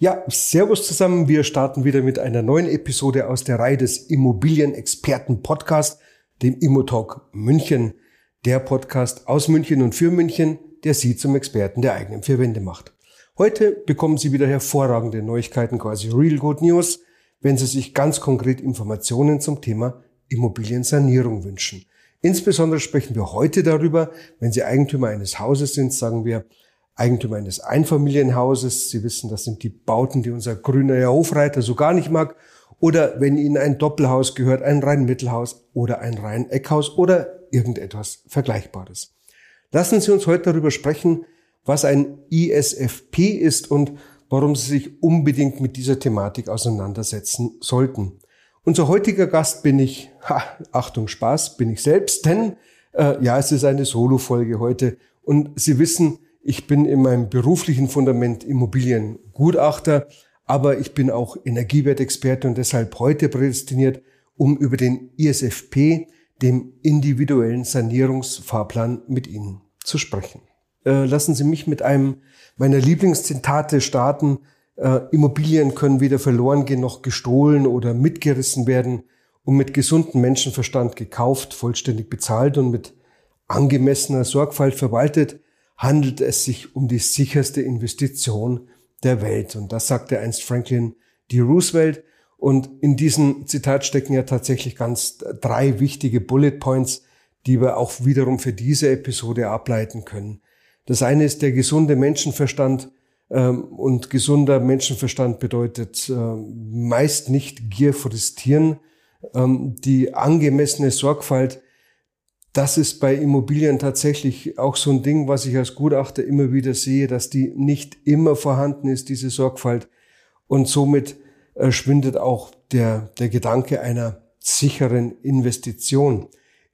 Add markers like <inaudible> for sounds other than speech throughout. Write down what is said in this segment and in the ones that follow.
Ja, Servus zusammen. Wir starten wieder mit einer neuen Episode aus der Reihe des Immobilienexperten Podcast, dem Immotalk München. Der Podcast aus München und für München, der Sie zum Experten der eigenen vier Wände macht. Heute bekommen Sie wieder hervorragende Neuigkeiten, quasi Real Good News, wenn Sie sich ganz konkret Informationen zum Thema Immobiliensanierung wünschen. Insbesondere sprechen wir heute darüber, wenn Sie Eigentümer eines Hauses sind, sagen wir, Eigentümer eines Einfamilienhauses. Sie wissen, das sind die Bauten, die unser grüner Hofreiter so gar nicht mag. Oder wenn Ihnen ein Doppelhaus gehört, ein Rhein-Mittelhaus oder ein Rhein-Eckhaus oder irgendetwas Vergleichbares. Lassen Sie uns heute darüber sprechen, was ein ISFP ist und warum Sie sich unbedingt mit dieser Thematik auseinandersetzen sollten. Unser heutiger Gast bin ich, ha, Achtung Spaß, bin ich selbst, denn äh, ja, es ist eine Solo-Folge heute und Sie wissen, ich bin in meinem beruflichen Fundament Immobiliengutachter, aber ich bin auch Energiewertexperte und deshalb heute prädestiniert, um über den ISFP, dem individuellen Sanierungsfahrplan, mit Ihnen zu sprechen. Äh, lassen Sie mich mit einem meiner Lieblingszitate starten. Äh, Immobilien können weder verloren gehen noch gestohlen oder mitgerissen werden und mit gesundem Menschenverstand gekauft, vollständig bezahlt und mit angemessener Sorgfalt verwaltet handelt es sich um die sicherste Investition der Welt. Und das sagte einst Franklin D. Roosevelt. Und in diesem Zitat stecken ja tatsächlich ganz drei wichtige Bullet Points, die wir auch wiederum für diese Episode ableiten können. Das eine ist der gesunde Menschenverstand. Ähm, und gesunder Menschenverstand bedeutet äh, meist nicht Gier frustrieren. Ähm, die angemessene Sorgfalt das ist bei Immobilien tatsächlich auch so ein Ding, was ich als Gutachter immer wieder sehe, dass die nicht immer vorhanden ist, diese Sorgfalt. Und somit äh, schwindet auch der, der Gedanke einer sicheren Investition.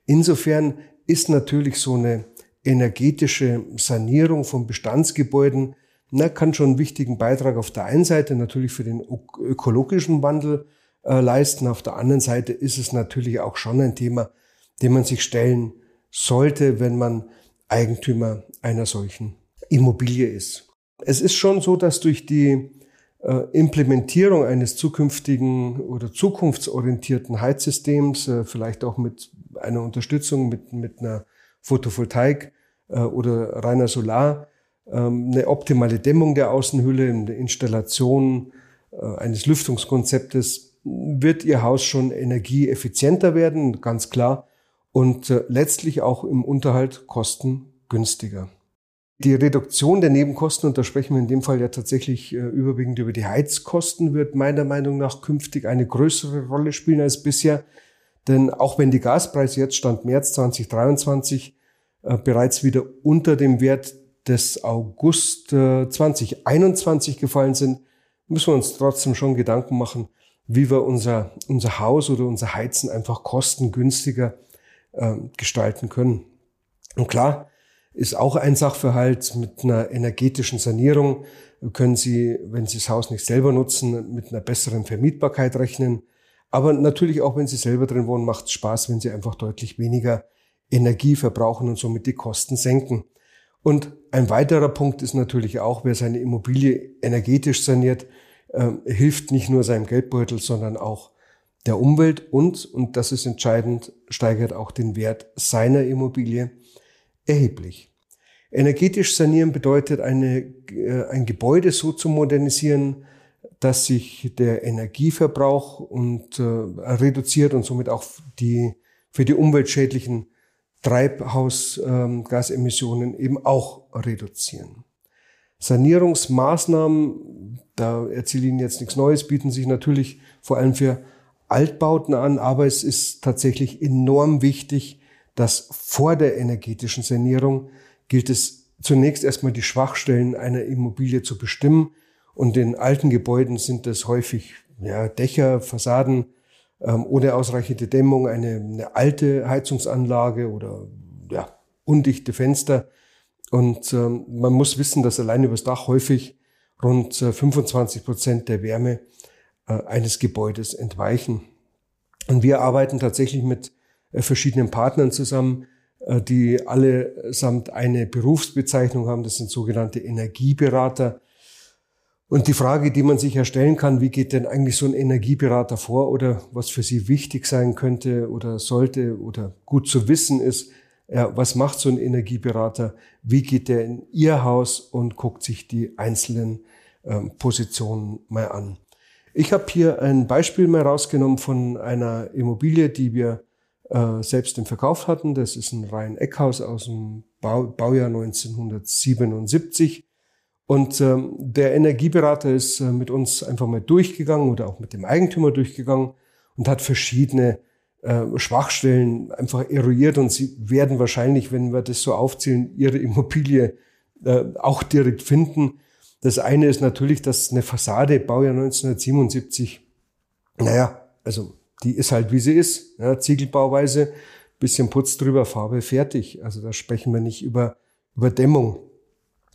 Insofern ist natürlich so eine energetische Sanierung von Bestandsgebäuden, na, kann schon einen wichtigen Beitrag auf der einen Seite natürlich für den ökologischen Wandel äh, leisten. Auf der anderen Seite ist es natürlich auch schon ein Thema, dem man sich stellen sollte, wenn man Eigentümer einer solchen Immobilie ist. Es ist schon so, dass durch die äh, Implementierung eines zukünftigen oder zukunftsorientierten Heizsystems, äh, vielleicht auch mit einer Unterstützung mit, mit einer Photovoltaik äh, oder reiner Solar, ähm, eine optimale Dämmung der Außenhülle, eine Installation eines Lüftungskonzeptes, wird Ihr Haus schon energieeffizienter werden, ganz klar und äh, letztlich auch im Unterhalt kostengünstiger. Die Reduktion der Nebenkosten, und da sprechen wir in dem Fall ja tatsächlich äh, überwiegend über die Heizkosten, wird meiner Meinung nach künftig eine größere Rolle spielen als bisher. Denn auch wenn die Gaspreise jetzt Stand März 2023 äh, bereits wieder unter dem Wert des August äh, 2021 gefallen sind, müssen wir uns trotzdem schon Gedanken machen, wie wir unser, unser Haus oder unser Heizen einfach kostengünstiger äh, gestalten können. Und klar ist auch ein Sachverhalt mit einer energetischen Sanierung können Sie, wenn Sie das Haus nicht selber nutzen, mit einer besseren Vermietbarkeit rechnen. Aber natürlich auch, wenn Sie selber drin wohnen, macht es Spaß, wenn Sie einfach deutlich weniger Energie verbrauchen und somit die Kosten senken. Und ein weiterer Punkt ist natürlich auch, wer seine Immobilie energetisch saniert, äh, hilft nicht nur seinem Geldbeutel, sondern auch der Umwelt und, und das ist entscheidend, steigert auch den Wert seiner Immobilie erheblich. Energetisch sanieren bedeutet, eine, äh, ein Gebäude so zu modernisieren, dass sich der Energieverbrauch und, äh, reduziert und somit auch die, für die umweltschädlichen Treibhausgasemissionen eben auch reduzieren. Sanierungsmaßnahmen, da erzähle ich Ihnen jetzt nichts Neues, bieten sich natürlich vor allem für Altbauten an, aber es ist tatsächlich enorm wichtig, dass vor der energetischen Sanierung gilt es zunächst erstmal die Schwachstellen einer Immobilie zu bestimmen. Und in alten Gebäuden sind das häufig ja, Dächer, Fassaden ähm, ohne ausreichende Dämmung, eine, eine alte Heizungsanlage oder ja, undichte Fenster. Und ähm, man muss wissen, dass allein übers Dach häufig rund äh, 25 Prozent der Wärme äh, eines Gebäudes entweichen. Und wir arbeiten tatsächlich mit äh, verschiedenen Partnern zusammen, äh, die allesamt eine Berufsbezeichnung haben. Das sind sogenannte Energieberater. Und die Frage, die man sich erstellen kann, wie geht denn eigentlich so ein Energieberater vor oder was für Sie wichtig sein könnte oder sollte oder gut zu wissen ist, ja, was macht so ein Energieberater? Wie geht der in Ihr Haus und guckt sich die einzelnen ähm, Positionen mal an? Ich habe hier ein Beispiel mal rausgenommen von einer Immobilie, die wir äh, selbst im Verkauf hatten. Das ist ein Rhein-Eckhaus aus dem Bau, Baujahr 1977. Und ähm, der Energieberater ist äh, mit uns einfach mal durchgegangen oder auch mit dem Eigentümer durchgegangen und hat verschiedene äh, Schwachstellen einfach eruiert und sie werden wahrscheinlich, wenn wir das so aufzählen, ihre Immobilie äh, auch direkt finden. Das eine ist natürlich, dass eine Fassade, Baujahr 1977, naja, also die ist halt wie sie ist, ja, Ziegelbauweise, bisschen Putz drüber, Farbe fertig. Also da sprechen wir nicht über, über Dämmung.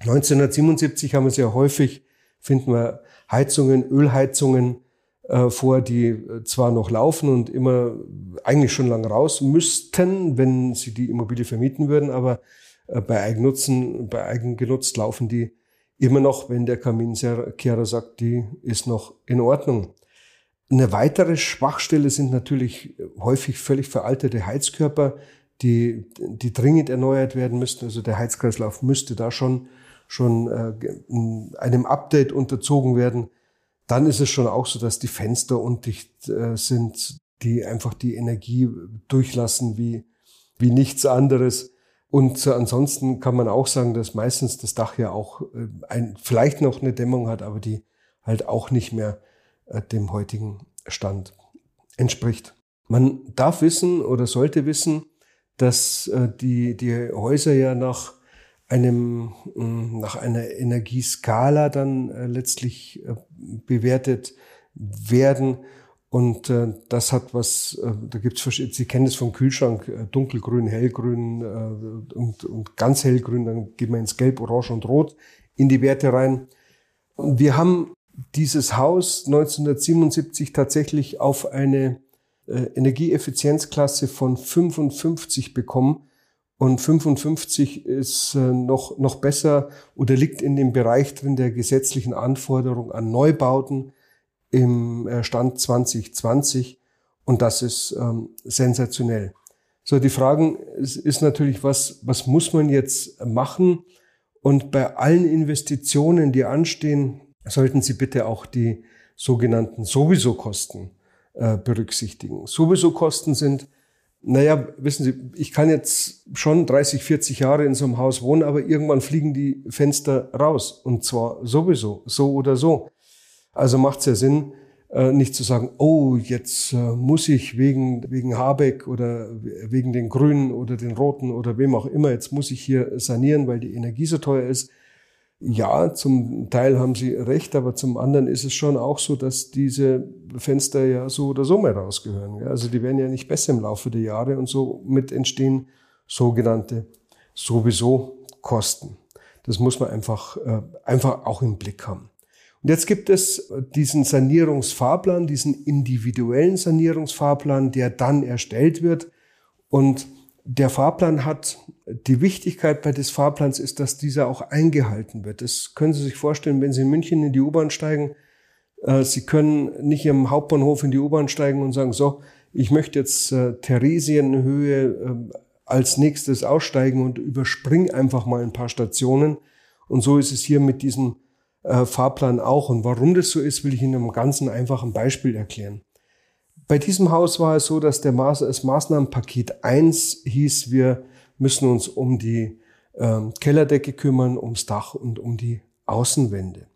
1977 haben wir sehr häufig, finden wir Heizungen, Ölheizungen äh, vor, die äh, zwar noch laufen und immer eigentlich schon lang raus müssten, wenn sie die Immobilie vermieten würden, aber äh, bei Eigennutzen, bei Eigengenutzt laufen die immer noch, wenn der Kaminkehrer sagt, die ist noch in Ordnung. Eine weitere Schwachstelle sind natürlich häufig völlig veraltete Heizkörper, die, die dringend erneuert werden müssten. Also der Heizkreislauf müsste da schon, schon äh, einem Update unterzogen werden. Dann ist es schon auch so, dass die Fenster undicht äh, sind, die einfach die Energie durchlassen wie, wie nichts anderes. Und ansonsten kann man auch sagen, dass meistens das Dach ja auch äh, ein, vielleicht noch eine Dämmung hat, aber die halt auch nicht mehr äh, dem heutigen Stand entspricht. Man darf wissen oder sollte wissen, dass äh, die, die Häuser ja nach einem, mm, nach einer Energieskala dann letztlich bewertet werden. Und äh, das hat was, äh, da gibt's verschiedene, Sie kennen es vom Kühlschrank, äh, dunkelgrün, hellgrün äh, und, und ganz hellgrün, dann geht man ins Gelb, Orange und Rot in die Werte rein. Und wir haben dieses Haus 1977 tatsächlich auf eine äh, Energieeffizienzklasse von 55 bekommen. Und 55 ist äh, noch, noch besser oder liegt in dem Bereich drin der gesetzlichen Anforderung an Neubauten im äh, Stand 2020. Und das ist ähm, sensationell. So, die Frage ist, ist natürlich, was, was muss man jetzt machen? Und bei allen Investitionen, die anstehen, sollten Sie bitte auch die sogenannten Sowieso-Kosten äh, berücksichtigen. Sowieso-Kosten sind, naja, wissen Sie, ich kann jetzt schon 30, 40 Jahre in so einem Haus wohnen, aber irgendwann fliegen die Fenster raus. Und zwar sowieso, so oder so. Also macht es ja Sinn, äh, nicht zu sagen, oh, jetzt äh, muss ich wegen, wegen Habeck oder wegen den Grünen oder den Roten oder wem auch immer, jetzt muss ich hier sanieren, weil die Energie so teuer ist ja, zum Teil haben Sie recht, aber zum anderen ist es schon auch so, dass diese Fenster ja so oder so mehr rausgehören. Also die werden ja nicht besser im Laufe der Jahre und somit entstehen sogenannte sowieso Kosten. Das muss man einfach, äh, einfach auch im Blick haben. Und jetzt gibt es diesen Sanierungsfahrplan, diesen individuellen Sanierungsfahrplan, der dann erstellt wird und der Fahrplan hat, die Wichtigkeit bei des Fahrplans ist, dass dieser auch eingehalten wird. Das können Sie sich vorstellen, wenn Sie in München in die U-Bahn steigen. Äh, Sie können nicht im Hauptbahnhof in die U-Bahn steigen und sagen, so, ich möchte jetzt äh, Theresienhöhe äh, als nächstes aussteigen und überspring einfach mal ein paar Stationen. Und so ist es hier mit diesem äh, Fahrplan auch. Und warum das so ist, will ich Ihnen im Ganzen einfach ein Beispiel erklären. Bei diesem Haus war es so, dass der Maß, das Maßnahmenpaket 1 hieß, wir müssen uns um die ähm, Kellerdecke kümmern, ums Dach und um die Außenwände.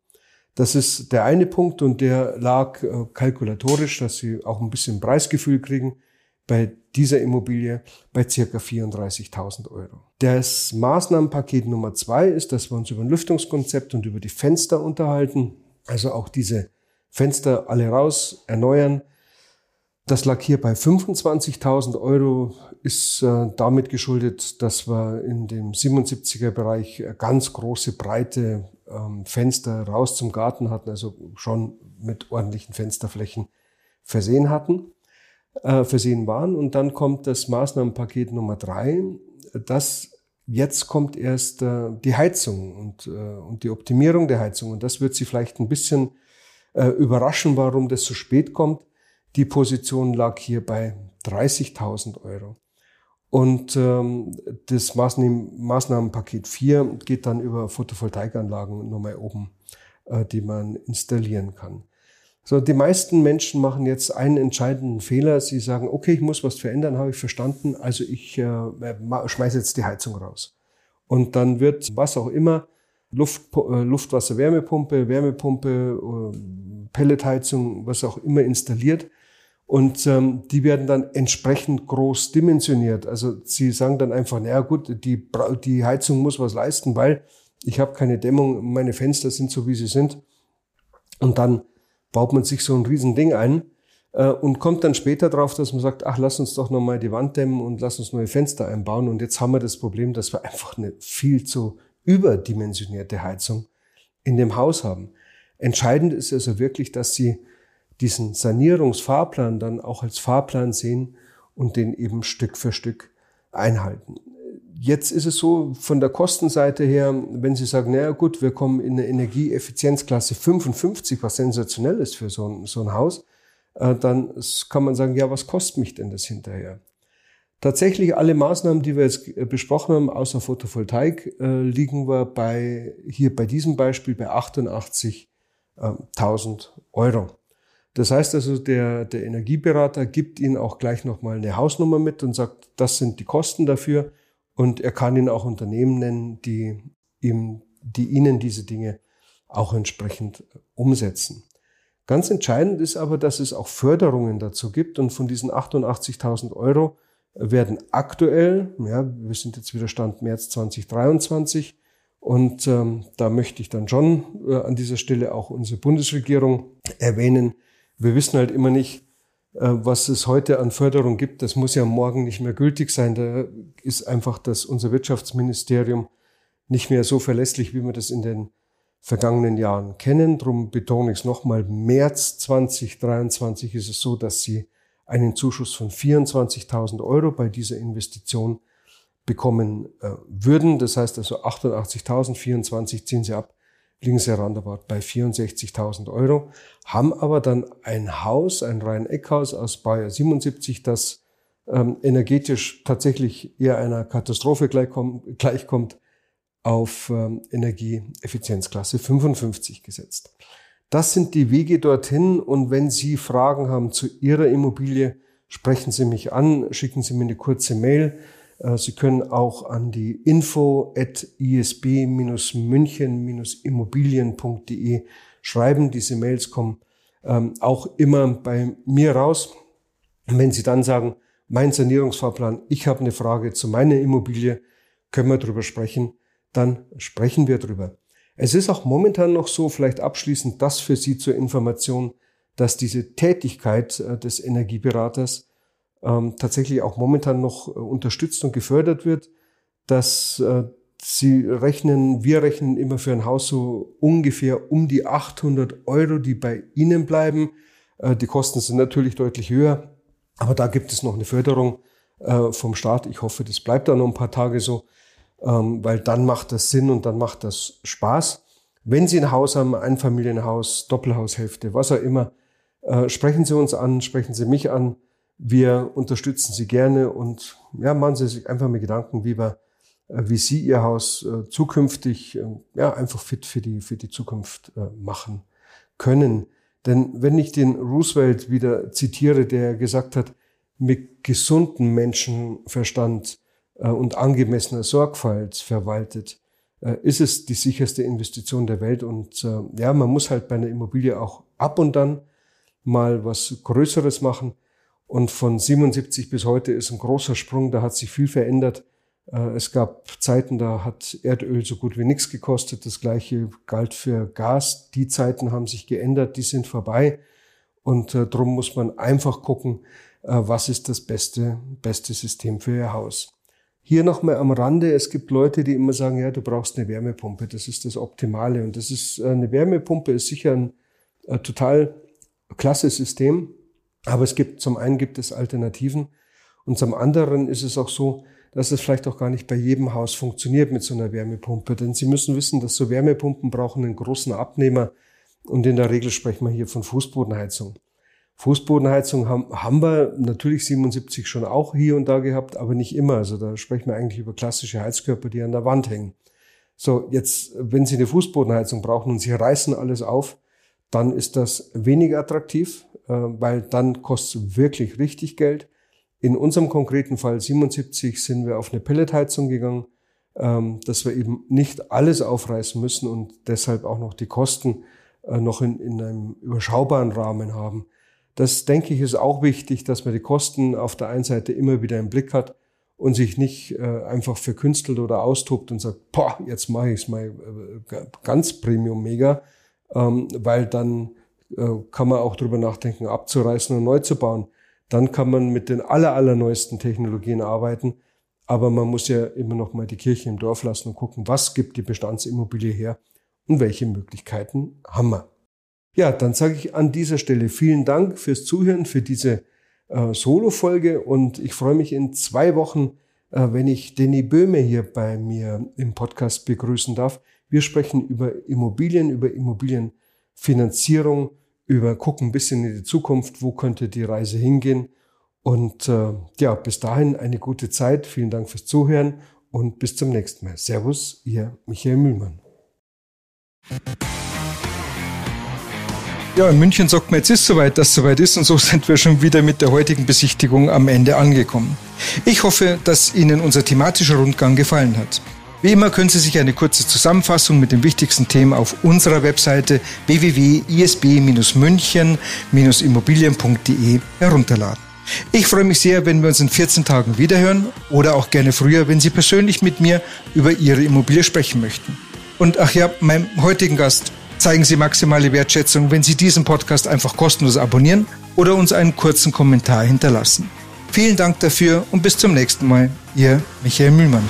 Das ist der eine Punkt und der lag äh, kalkulatorisch, dass Sie auch ein bisschen Preisgefühl kriegen. Bei dieser Immobilie bei circa 34.000 Euro. Das Maßnahmenpaket Nummer zwei ist, dass wir uns über ein Lüftungskonzept und über die Fenster unterhalten. Also auch diese Fenster alle raus, erneuern. Das lag hier bei 25.000 Euro, ist äh, damit geschuldet, dass wir in dem 77er Bereich ganz große, breite ähm, Fenster raus zum Garten hatten, also schon mit ordentlichen Fensterflächen versehen hatten, äh, versehen waren. Und dann kommt das Maßnahmenpaket Nummer drei. Das jetzt kommt erst äh, die Heizung und, äh, und die Optimierung der Heizung. Und das wird Sie vielleicht ein bisschen äh, überraschen, warum das so spät kommt. Die Position lag hier bei 30.000 Euro. Und ähm, das Maßnahmen, Maßnahmenpaket 4 geht dann über Photovoltaikanlagen nochmal oben, äh, die man installieren kann. So, die meisten Menschen machen jetzt einen entscheidenden Fehler. Sie sagen, okay, ich muss was verändern, habe ich verstanden, also ich äh, schmeiße jetzt die Heizung raus. Und dann wird was auch immer, Luft, äh, Luftwasser-Wärmepumpe, Wärmepumpe, äh, Pelletheizung, was auch immer installiert. Und ähm, die werden dann entsprechend groß dimensioniert. Also sie sagen dann einfach, naja gut, die, die Heizung muss was leisten, weil ich habe keine Dämmung, meine Fenster sind so, wie sie sind. Und dann baut man sich so ein Riesending ein äh, und kommt dann später drauf, dass man sagt, ach, lass uns doch nochmal die Wand dämmen und lass uns neue Fenster einbauen. Und jetzt haben wir das Problem, dass wir <laughs> einfach eine viel zu überdimensionierte Heizung in dem Haus haben. Entscheidend ist also wirklich, dass sie diesen Sanierungsfahrplan dann auch als Fahrplan sehen und den eben Stück für Stück einhalten. Jetzt ist es so, von der Kostenseite her, wenn Sie sagen, naja gut, wir kommen in eine Energieeffizienzklasse 55, was sensationell ist für so ein, so ein Haus, äh, dann kann man sagen, ja, was kostet mich denn das hinterher? Tatsächlich alle Maßnahmen, die wir jetzt äh, besprochen haben, außer Photovoltaik, äh, liegen wir bei, hier bei diesem Beispiel bei 88.000 Euro. Das heißt also, der, der Energieberater gibt Ihnen auch gleich nochmal eine Hausnummer mit und sagt, das sind die Kosten dafür. Und er kann Ihnen auch Unternehmen nennen, die ihm, die Ihnen diese Dinge auch entsprechend umsetzen. Ganz entscheidend ist aber, dass es auch Förderungen dazu gibt und von diesen 88.000 Euro werden aktuell, ja, wir sind jetzt wieder Stand März 2023 und ähm, da möchte ich dann schon äh, an dieser Stelle auch unsere Bundesregierung erwähnen, wir wissen halt immer nicht, was es heute an Förderung gibt. Das muss ja morgen nicht mehr gültig sein. Da ist einfach das unser Wirtschaftsministerium nicht mehr so verlässlich, wie wir das in den vergangenen Jahren kennen. Drum betone ich es nochmal. März 2023 ist es so, dass Sie einen Zuschuss von 24.000 Euro bei dieser Investition bekommen äh, würden. Das heißt also 88.000, 24 ziehen Sie ab liegen sie roundabout bei 64.000 Euro, haben aber dann ein Haus, ein rein Eckhaus aus Baujahr 77, das ähm, energetisch tatsächlich eher einer Katastrophe gleichkommt, gleichkommt auf ähm, Energieeffizienzklasse 55 gesetzt. Das sind die Wege dorthin und wenn Sie Fragen haben zu Ihrer Immobilie, sprechen Sie mich an, schicken Sie mir eine kurze Mail. Äh, Sie können auch an die info at isb-münchen-immobilien.de schreiben. Diese Mails kommen ähm, auch immer bei mir raus. Und wenn Sie dann sagen, mein Sanierungsfahrplan, ich habe eine Frage zu meiner Immobilie, können wir drüber sprechen, dann sprechen wir drüber. Es ist auch momentan noch so, vielleicht abschließend das für Sie zur Information, dass diese Tätigkeit äh, des Energieberaters ähm, tatsächlich auch momentan noch äh, unterstützt und gefördert wird, dass äh, sie rechnen, wir rechnen immer für ein Haus so ungefähr um die 800 Euro, die bei Ihnen bleiben. Äh, die Kosten sind natürlich deutlich höher, aber da gibt es noch eine Förderung äh, vom Staat. Ich hoffe, das bleibt da noch ein paar Tage so, ähm, weil dann macht das Sinn und dann macht das Spaß. Wenn Sie ein Haus haben, ein Familienhaus, Doppelhaushälfte, was auch immer, äh, sprechen Sie uns an, sprechen Sie mich an. Wir unterstützen Sie gerne und ja, machen Sie sich einfach mal Gedanken, wie wir, äh, wie Sie Ihr Haus äh, zukünftig äh, ja, einfach fit für die, für die Zukunft machen können. Denn wenn ich den Roosevelt wieder zitiere, der gesagt hat, mit gesundem Menschenverstand und angemessener Sorgfalt verwaltet, ist es die sicherste Investition der Welt. Und ja, man muss halt bei einer Immobilie auch ab und dann mal was Größeres machen. Und von 77 bis heute ist ein großer Sprung, da hat sich viel verändert. Äh, es gab Zeiten, da hat Erdöl so gut wie nichts gekostet. Das gleiche galt für Gas. Die Zeiten haben sich geändert, die sind vorbei. Und äh, darum muss man einfach gucken, äh, was ist das beste, beste System für Ihr Haus. Hier nochmal am Rande, es gibt Leute, die immer sagen, ja, du brauchst eine Wärmepumpe, das ist das Optimale. Und das ist, äh, eine Wärmepumpe ist sicher ein total klasse System, aber es gibt, zum einen gibt es Alternativen und zum anderen ist es auch so, dass es vielleicht auch gar nicht bei jedem Haus funktioniert mit so einer Wärmepumpe. Denn Sie müssen wissen, dass so Wärmepumpen brauchen einen großen Abnehmer und in der Regel sprechen wir hier von Fußbodenheizung. Fußbodenheizung haben, haben wir natürlich 77 schon auch hier und da gehabt, aber nicht immer. Also da sprechen wir eigentlich über klassische Heizkörper, die an der Wand hängen. So, jetzt, wenn Sie eine Fußbodenheizung brauchen und Sie reißen alles auf, dann ist das weniger attraktiv, weil dann kostet es wirklich richtig Geld. In unserem konkreten Fall 77 sind wir auf eine Pelletheizung gegangen, ähm, dass wir eben nicht alles aufreißen müssen und deshalb auch noch die Kosten äh, noch in, in einem überschaubaren Rahmen haben. Das denke ich ist auch wichtig, dass man die Kosten auf der einen Seite immer wieder im Blick hat und sich nicht äh, einfach verkünstelt oder austobt und sagt, boah, jetzt mache ich es mal äh, ganz Premium mega, ähm, weil dann äh, kann man auch drüber nachdenken, abzureißen und neu zu bauen. Dann kann man mit den aller, allerneuesten Technologien arbeiten. Aber man muss ja immer noch mal die Kirche im Dorf lassen und gucken, was gibt die Bestandsimmobilie her und welche Möglichkeiten haben wir. Ja, dann sage ich an dieser Stelle vielen Dank fürs Zuhören, für diese äh, Solo-Folge und ich freue mich in zwei Wochen, äh, wenn ich Denny Böhme hier bei mir im Podcast begrüßen darf. Wir sprechen über Immobilien, über Immobilienfinanzierung, über gucken ein bisschen in die Zukunft, wo könnte die Reise hingehen. Und äh, ja, bis dahin eine gute Zeit. Vielen Dank fürs Zuhören und bis zum nächsten Mal. Servus, ihr Michael Mühlmann. Ja, in München sagt man, jetzt ist soweit, dass soweit ist und so sind wir schon wieder mit der heutigen Besichtigung am Ende angekommen. Ich hoffe, dass Ihnen unser thematischer Rundgang gefallen hat. Wie immer können Sie sich eine kurze Zusammenfassung mit den wichtigsten Themen auf unserer Webseite www.isb-münchen-immobilien.de herunterladen. Ich freue mich sehr, wenn wir uns in 14 Tagen wiederhören oder auch gerne früher, wenn Sie persönlich mit mir über Ihre Immobilie sprechen möchten. Und ach ja, meinem heutigen Gast, zeigen Sie maximale Wertschätzung, wenn Sie diesen Podcast einfach kostenlos abonnieren oder uns einen kurzen Kommentar hinterlassen. Vielen Dank dafür und bis zum nächsten Mal. Ihr Michael Mühlmann.